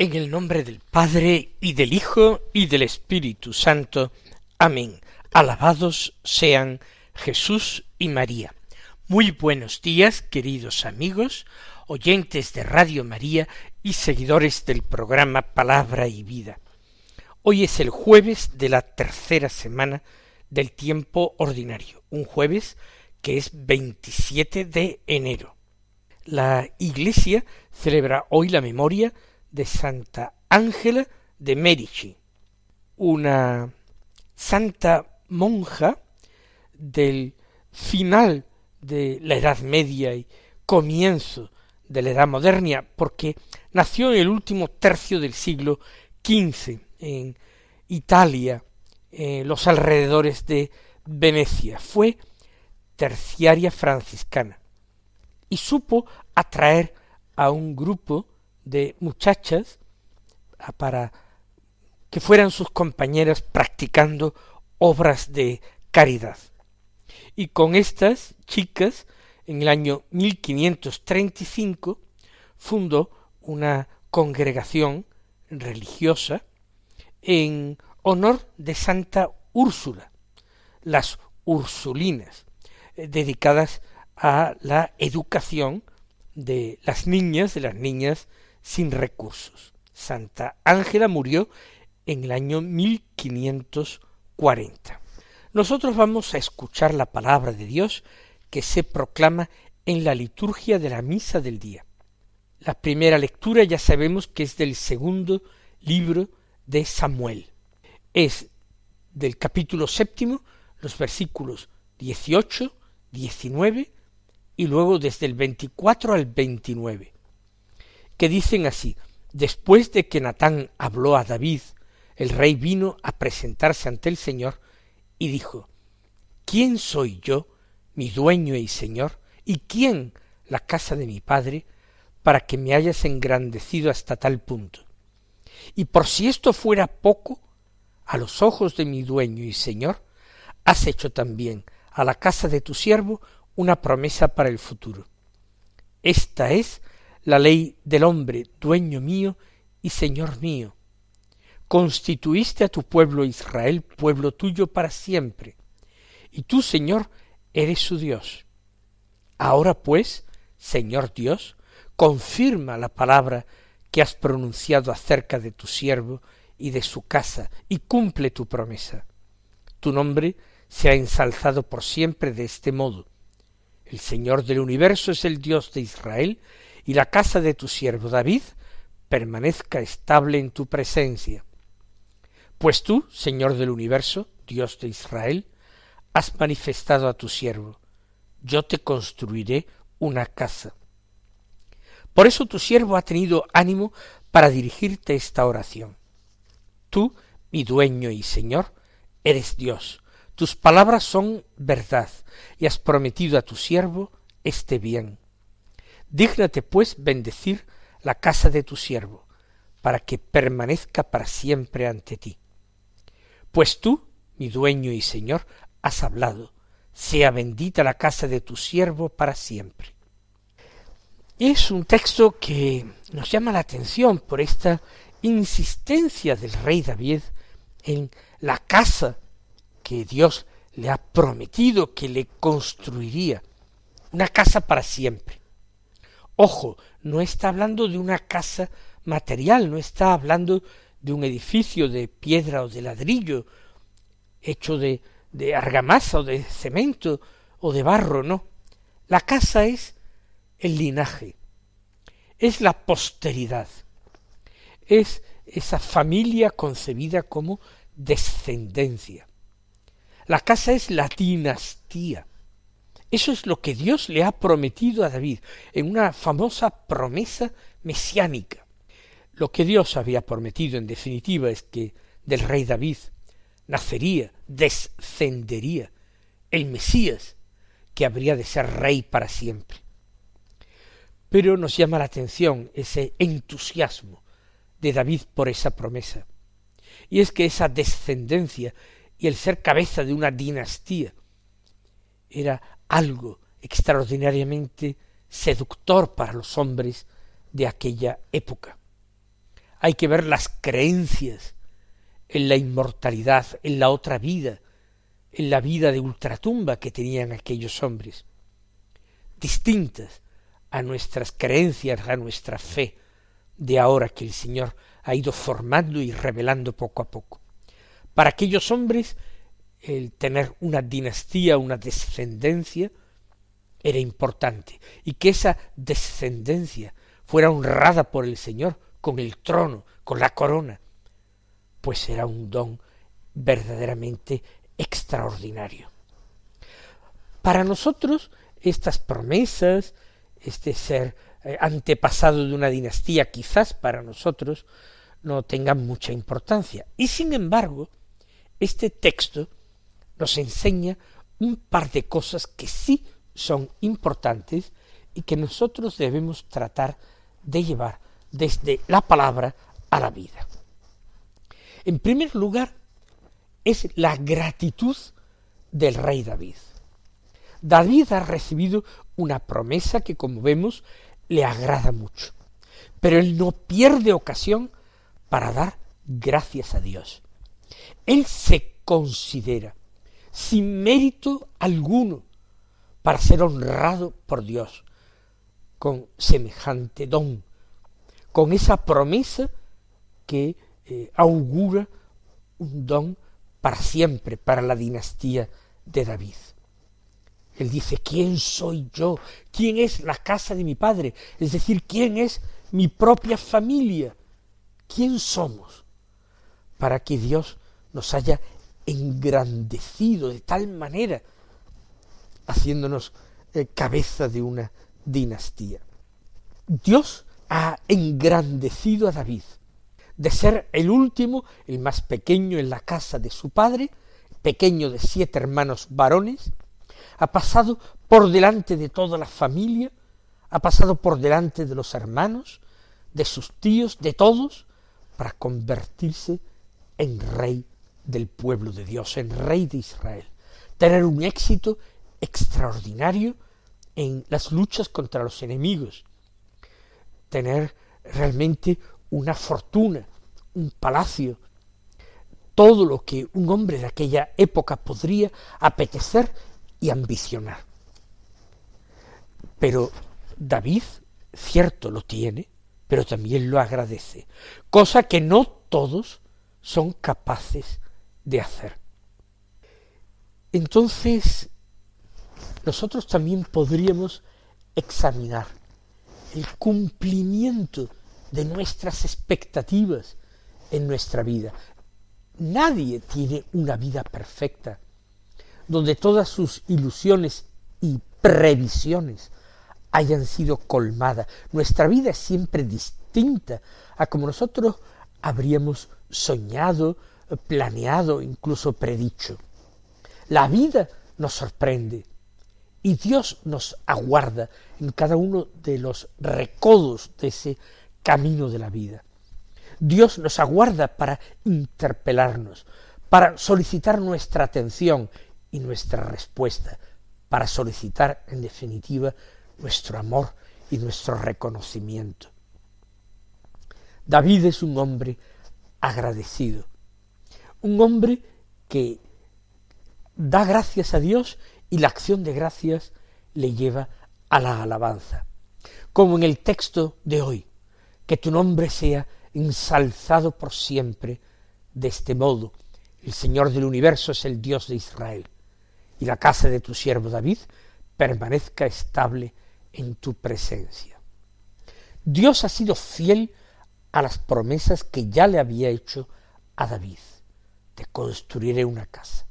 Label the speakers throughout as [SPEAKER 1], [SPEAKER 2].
[SPEAKER 1] En el nombre del Padre y del Hijo y del Espíritu Santo. Amén. Alabados sean Jesús y María. Muy buenos días, queridos amigos, oyentes de Radio María y seguidores del programa Palabra y Vida. Hoy es el jueves de la tercera semana del tiempo ordinario, un jueves que es 27 de enero. La Iglesia celebra hoy la memoria de Santa Ángela de Medici, una santa monja del final de la Edad Media y comienzo de la Edad Moderna, porque nació en el último tercio del siglo XV en Italia, en los alrededores de Venecia. Fue terciaria franciscana y supo atraer a un grupo de muchachas para que fueran sus compañeras practicando obras de caridad. Y con estas chicas, en el año 1535, fundó una congregación religiosa en honor de Santa Úrsula, las Ursulinas, eh, dedicadas a la educación de las niñas, de las niñas sin recursos. Santa Ángela murió en el año 1540. Nosotros vamos a escuchar la palabra de Dios que se proclama en la liturgia de la misa del día. La primera lectura ya sabemos que es del segundo libro de Samuel. Es del capítulo séptimo, los versículos 18, 19 y luego desde el 24 al 29 que dicen así, después de que Natán habló a David, el rey vino a presentarse ante el Señor y dijo, ¿quién soy yo, mi dueño y Señor, y quién la casa de mi padre, para que me hayas engrandecido hasta tal punto? Y por si esto fuera poco, a los ojos de mi dueño y Señor, has hecho también a la casa de tu siervo una promesa para el futuro. Esta es la ley del hombre, dueño mío y señor mío. Constituiste a tu pueblo Israel, pueblo tuyo para siempre, y tú, Señor, eres su Dios. Ahora pues, Señor Dios, confirma la palabra que has pronunciado acerca de tu siervo y de su casa, y cumple tu promesa. Tu nombre se ha ensalzado por siempre de este modo. El Señor del universo es el Dios de Israel, y la casa de tu siervo David permanezca estable en tu presencia. Pues tú, Señor del universo, Dios de Israel, has manifestado a tu siervo, yo te construiré una casa. Por eso tu siervo ha tenido ánimo para dirigirte esta oración. Tú, mi dueño y Señor, eres Dios, tus palabras son verdad, y has prometido a tu siervo este bien. Dígnate, pues, bendecir la casa de tu siervo, para que permanezca para siempre ante ti. Pues tú, mi dueño y señor, has hablado, sea bendita la casa de tu siervo para siempre. Es un texto que nos llama la atención por esta insistencia del rey David en la casa que Dios le ha prometido que le construiría, una casa para siempre. Ojo, no está hablando de una casa material, no está hablando de un edificio de piedra o de ladrillo, hecho de, de argamasa o de cemento o de barro, no. La casa es el linaje, es la posteridad, es esa familia concebida como descendencia. La casa es la dinastía, eso es lo que Dios le ha prometido a David en una famosa promesa mesiánica. Lo que Dios había prometido en definitiva es que del rey David nacería, descendería el Mesías, que habría de ser rey para siempre. Pero nos llama la atención ese entusiasmo de David por esa promesa. Y es que esa descendencia y el ser cabeza de una dinastía era algo extraordinariamente seductor para los hombres de aquella época. Hay que ver las creencias en la inmortalidad, en la otra vida, en la vida de ultratumba que tenían aquellos hombres, distintas a nuestras creencias, a nuestra fe de ahora que el Señor ha ido formando y revelando poco a poco. Para aquellos hombres el tener una dinastía, una descendencia, era importante, y que esa descendencia fuera honrada por el Señor con el trono, con la corona, pues era un don verdaderamente extraordinario. Para nosotros estas promesas, este ser eh, antepasado de una dinastía, quizás para nosotros no tengan mucha importancia. Y sin embargo, este texto nos enseña un par de cosas que sí son importantes y que nosotros debemos tratar de llevar desde la palabra a la vida. En primer lugar, es la gratitud del rey David. David ha recibido una promesa que, como vemos, le agrada mucho, pero él no pierde ocasión para dar gracias a Dios. Él se considera sin mérito alguno para ser honrado por Dios con semejante don, con esa promesa que eh, augura un don para siempre, para la dinastía de David. Él dice, ¿quién soy yo? ¿Quién es la casa de mi padre? Es decir, ¿quién es mi propia familia? ¿Quién somos? Para que Dios nos haya engrandecido de tal manera, haciéndonos eh, cabeza de una dinastía. Dios ha engrandecido a David, de ser el último, el más pequeño en la casa de su padre, pequeño de siete hermanos varones, ha pasado por delante de toda la familia, ha pasado por delante de los hermanos, de sus tíos, de todos, para convertirse en rey del pueblo de Dios, en rey de Israel, tener un éxito extraordinario en las luchas contra los enemigos, tener realmente una fortuna, un palacio, todo lo que un hombre de aquella época podría apetecer y ambicionar. Pero David, cierto, lo tiene, pero también lo agradece, cosa que no todos son capaces de hacer. Entonces, nosotros también podríamos examinar el cumplimiento de nuestras expectativas en nuestra vida. Nadie tiene una vida perfecta, donde todas sus ilusiones y previsiones hayan sido colmadas. Nuestra vida es siempre distinta a como nosotros habríamos soñado, planeado, incluso predicho. La vida nos sorprende y Dios nos aguarda en cada uno de los recodos de ese camino de la vida. Dios nos aguarda para interpelarnos, para solicitar nuestra atención y nuestra respuesta, para solicitar, en definitiva, nuestro amor y nuestro reconocimiento. David es un hombre agradecido, un hombre que da gracias a Dios y la acción de gracias le lleva a la alabanza. Como en el texto de hoy, que tu nombre sea ensalzado por siempre de este modo. El Señor del universo es el Dios de Israel, y la casa de tu siervo David permanezca estable en tu presencia. Dios ha sido fiel a las promesas que ya le había hecho a David construiré una casa.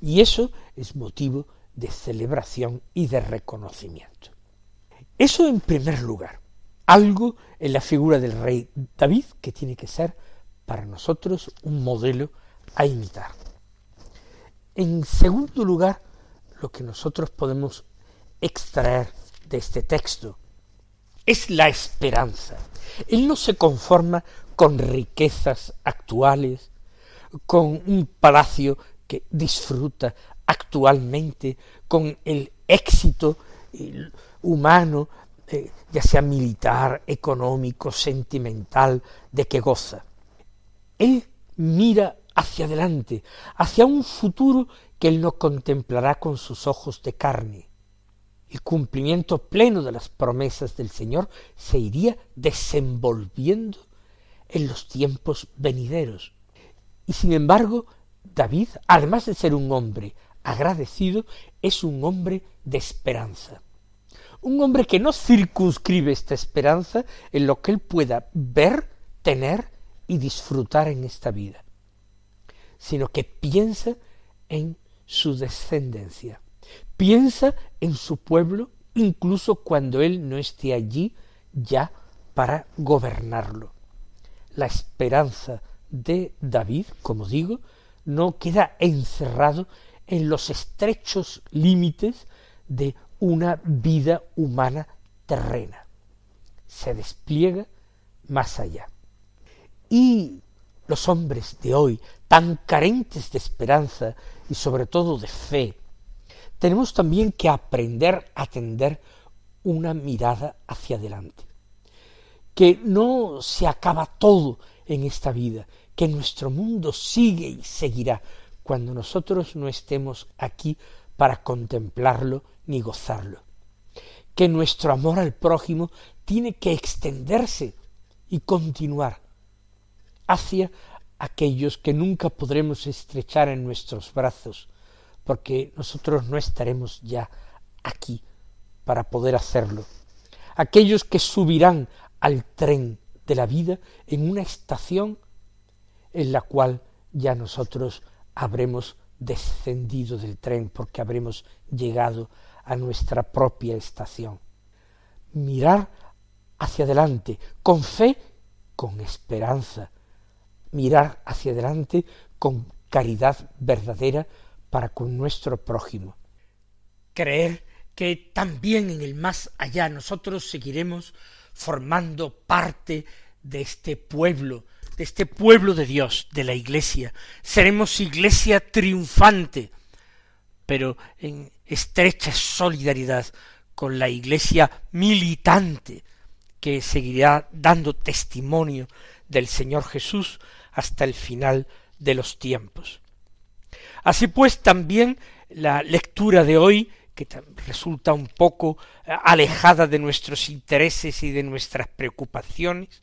[SPEAKER 1] Y eso es motivo de celebración y de reconocimiento. Eso en primer lugar, algo en la figura del rey David que tiene que ser para nosotros un modelo a imitar. En segundo lugar, lo que nosotros podemos extraer de este texto es la esperanza. Él no se conforma con riquezas actuales, con un palacio que disfruta actualmente, con el éxito humano, eh, ya sea militar, económico, sentimental, de que goza. Él mira hacia adelante, hacia un futuro que él no contemplará con sus ojos de carne. El cumplimiento pleno de las promesas del Señor se iría desenvolviendo en los tiempos venideros. Y sin embargo, David, además de ser un hombre agradecido, es un hombre de esperanza. Un hombre que no circunscribe esta esperanza en lo que él pueda ver, tener y disfrutar en esta vida, sino que piensa en su descendencia, piensa en su pueblo incluso cuando él no esté allí ya para gobernarlo. La esperanza de David, como digo, no queda encerrado en los estrechos límites de una vida humana terrena. Se despliega más allá. Y los hombres de hoy, tan carentes de esperanza y sobre todo de fe, tenemos también que aprender a tender una mirada hacia adelante. Que no se acaba todo en esta vida, que nuestro mundo sigue y seguirá cuando nosotros no estemos aquí para contemplarlo ni gozarlo. Que nuestro amor al prójimo tiene que extenderse y continuar hacia aquellos que nunca podremos estrechar en nuestros brazos, porque nosotros no estaremos ya aquí para poder hacerlo. Aquellos que subirán al tren de la vida en una estación en la cual ya nosotros habremos descendido del tren porque habremos llegado a nuestra propia estación. Mirar hacia adelante, con fe, con esperanza, mirar hacia adelante con caridad verdadera para con nuestro prójimo. Creer que también en el más allá nosotros seguiremos formando parte de este pueblo, de este pueblo de Dios, de la Iglesia. Seremos Iglesia triunfante, pero en estrecha solidaridad con la Iglesia militante, que seguirá dando testimonio del Señor Jesús hasta el final de los tiempos. Así pues, también la lectura de hoy, que resulta un poco eh, alejada de nuestros intereses y de nuestras preocupaciones,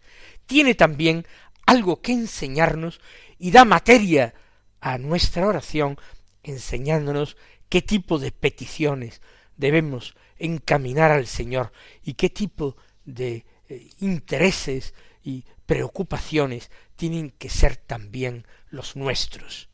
[SPEAKER 1] tiene también algo que enseñarnos y da materia a nuestra oración, enseñándonos qué tipo de peticiones debemos encaminar al Señor y qué tipo de eh, intereses y preocupaciones tienen que ser también los nuestros.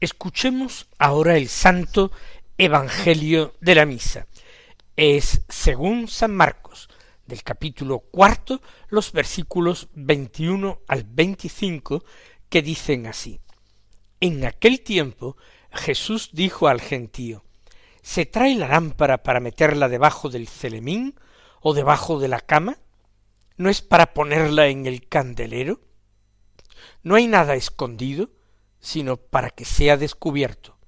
[SPEAKER 1] Escuchemos ahora el santo Evangelio de la Misa. Es según San Marcos, del capítulo cuarto, los versículos veintiuno al veinticinco, que dicen así. En aquel tiempo Jesús dijo al gentío, ¿Se trae la lámpara para meterla debajo del celemín o debajo de la cama? ¿No es para ponerla en el candelero? No hay nada escondido, sino para que sea descubierto.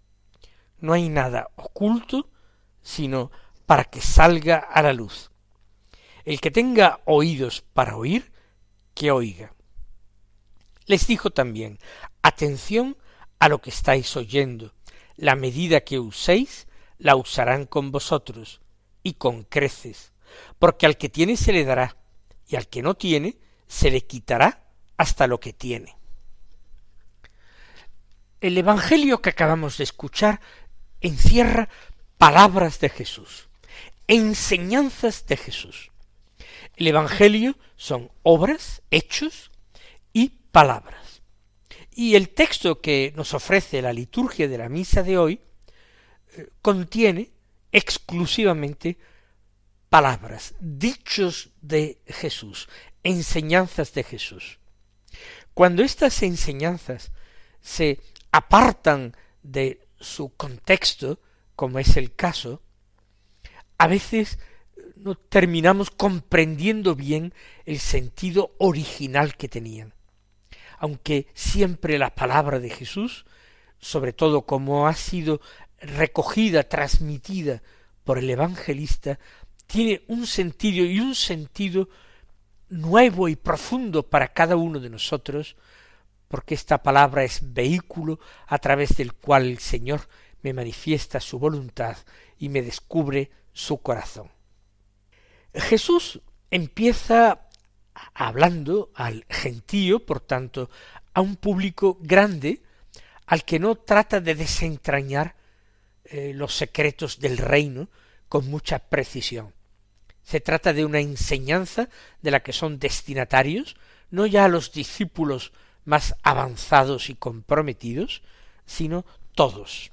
[SPEAKER 1] No hay nada oculto, sino para que salga a la luz. El que tenga oídos para oír, que oiga. Les dijo también, atención a lo que estáis oyendo, la medida que uséis, la usarán con vosotros, y con creces, porque al que tiene se le dará, y al que no tiene se le quitará hasta lo que tiene. El Evangelio que acabamos de escuchar encierra palabras de Jesús, enseñanzas de Jesús. El Evangelio son obras, hechos y palabras. Y el texto que nos ofrece la liturgia de la misa de hoy eh, contiene exclusivamente palabras, dichos de Jesús, enseñanzas de Jesús. Cuando estas enseñanzas se apartan de su contexto, como es el caso, a veces no terminamos comprendiendo bien el sentido original que tenían. Aunque siempre la palabra de Jesús, sobre todo como ha sido recogida, transmitida por el evangelista, tiene un sentido y un sentido nuevo y profundo para cada uno de nosotros, porque esta palabra es vehículo a través del cual el Señor me manifiesta su voluntad y me descubre su corazón. Jesús empieza hablando al gentío, por tanto, a un público grande, al que no trata de desentrañar eh, los secretos del reino con mucha precisión, se trata de una enseñanza de la que son destinatarios, no ya los discípulos más avanzados y comprometidos, sino todos.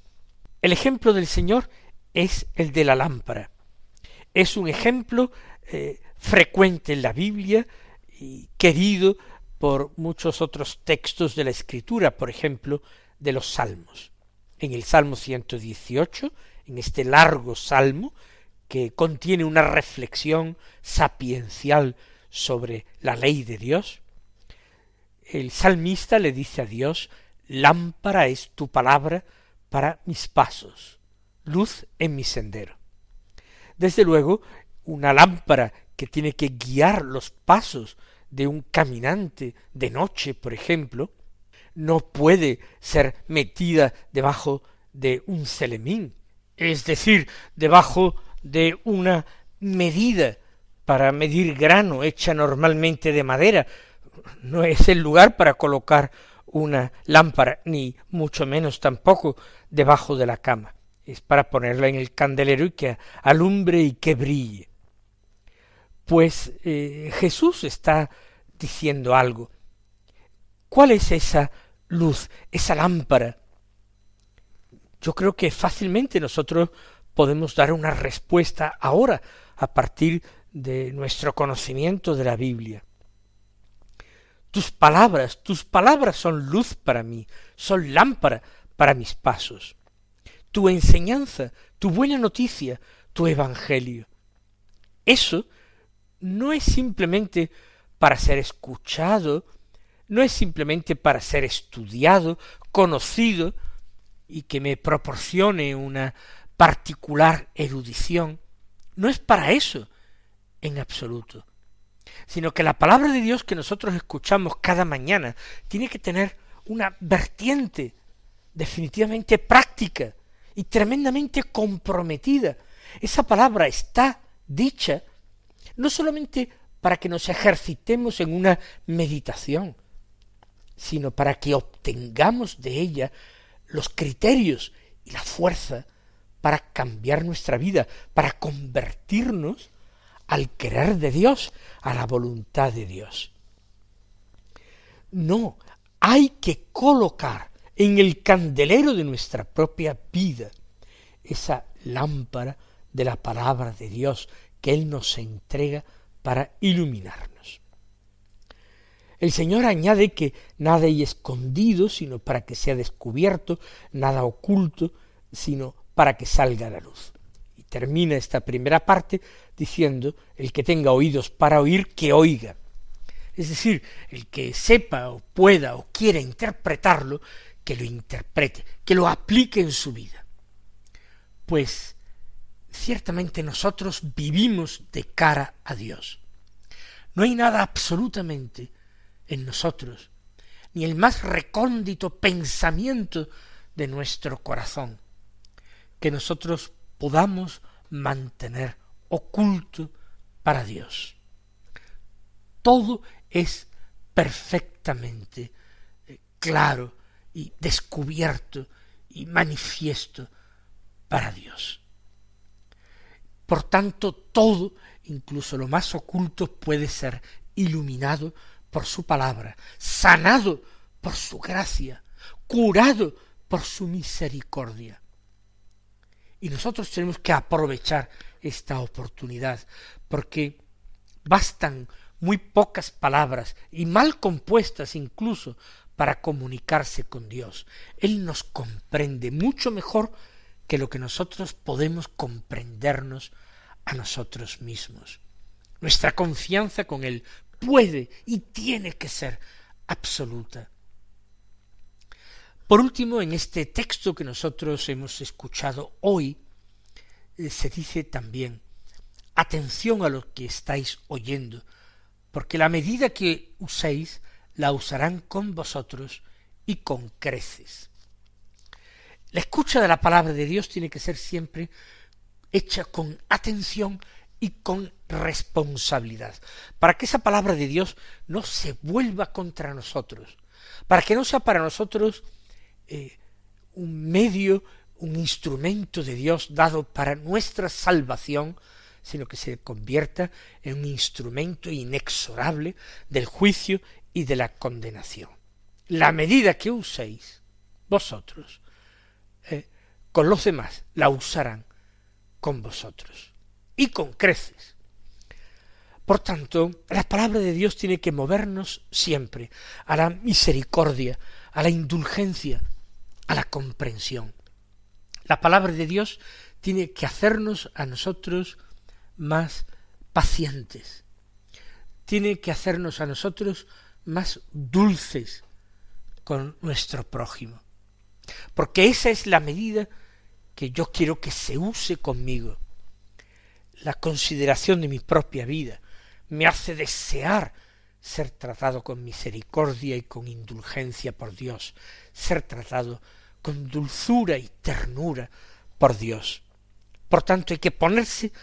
[SPEAKER 1] El ejemplo del Señor es el de la lámpara. Es un ejemplo eh, frecuente en la Biblia y querido por muchos otros textos de la Escritura, por ejemplo, de los Salmos. En el Salmo 118, en este largo salmo, que contiene una reflexión sapiencial sobre la ley de Dios, el salmista le dice a Dios, lámpara es tu palabra para mis pasos, luz en mi sendero. Desde luego, una lámpara que tiene que guiar los pasos de un caminante de noche, por ejemplo, no puede ser metida debajo de un celemín, es decir, debajo de una medida para medir grano hecha normalmente de madera. No es el lugar para colocar una lámpara, ni mucho menos tampoco debajo de la cama. Es para ponerla en el candelero y que alumbre y que brille. Pues eh, Jesús está diciendo algo. ¿Cuál es esa luz, esa lámpara? Yo creo que fácilmente nosotros podemos dar una respuesta ahora a partir de nuestro conocimiento de la Biblia. Tus palabras, tus palabras son luz para mí, son lámpara para mis pasos. Tu enseñanza, tu buena noticia, tu evangelio. Eso no es simplemente para ser escuchado, no es simplemente para ser estudiado, conocido, y que me proporcione una particular erudición, no es para eso en absoluto, sino que la palabra de Dios que nosotros escuchamos cada mañana tiene que tener una vertiente definitivamente práctica y tremendamente comprometida. Esa palabra está dicha no solamente para que nos ejercitemos en una meditación, sino para que obtengamos de ella los criterios y la fuerza para cambiar nuestra vida, para convertirnos al querer de Dios, a la voluntad de Dios. No, hay que colocar en el candelero de nuestra propia vida esa lámpara de la palabra de Dios que Él nos entrega para iluminarnos. El Señor añade que nada hay escondido, sino para que sea descubierto, nada oculto, sino para que salga la luz. Termina esta primera parte diciendo, el que tenga oídos para oír, que oiga. Es decir, el que sepa o pueda o quiera interpretarlo, que lo interprete, que lo aplique en su vida. Pues ciertamente nosotros vivimos de cara a Dios. No hay nada absolutamente en nosotros, ni el más recóndito pensamiento de nuestro corazón, que nosotros podamos mantener oculto para Dios. Todo es perfectamente eh, claro y descubierto y manifiesto para Dios. Por tanto, todo, incluso lo más oculto, puede ser iluminado por su palabra, sanado por su gracia, curado por su misericordia. Y nosotros tenemos que aprovechar esta oportunidad, porque bastan muy pocas palabras y mal compuestas incluso para comunicarse con Dios. Él nos comprende mucho mejor que lo que nosotros podemos comprendernos a nosotros mismos. Nuestra confianza con Él puede y tiene que ser absoluta. Por último, en este texto que nosotros hemos escuchado hoy, eh, se dice también, atención a lo que estáis oyendo, porque la medida que uséis, la usarán con vosotros y con creces. La escucha de la palabra de Dios tiene que ser siempre hecha con atención y con responsabilidad, para que esa palabra de Dios no se vuelva contra nosotros, para que no sea para nosotros eh, un medio, un instrumento de Dios dado para nuestra salvación, sino que se convierta en un instrumento inexorable del juicio y de la condenación. La medida que uséis vosotros eh, con los demás la usarán con vosotros y con creces. Por tanto, la palabra de Dios tiene que movernos siempre a la misericordia, a la indulgencia, a la comprensión. La palabra de Dios tiene que hacernos a nosotros más pacientes, tiene que hacernos a nosotros más dulces con nuestro prójimo, porque esa es la medida que yo quiero que se use conmigo. La consideración de mi propia vida me hace desear ser tratado con misericordia y con indulgencia por Dios, ser tratado con dulzura y ternura por Dios. Por tanto, hay que ponerse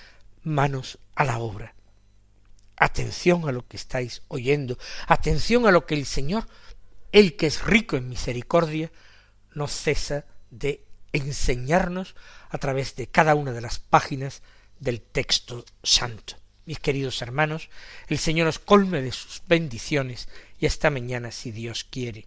[SPEAKER 1] manos a la obra. Atención a lo que estáis oyendo, atención a lo que el Señor, el que es rico en misericordia, no cesa de enseñarnos a través de cada una de las páginas del texto santo. Mis queridos hermanos, el Señor os colme de sus bendiciones y hasta mañana si Dios quiere.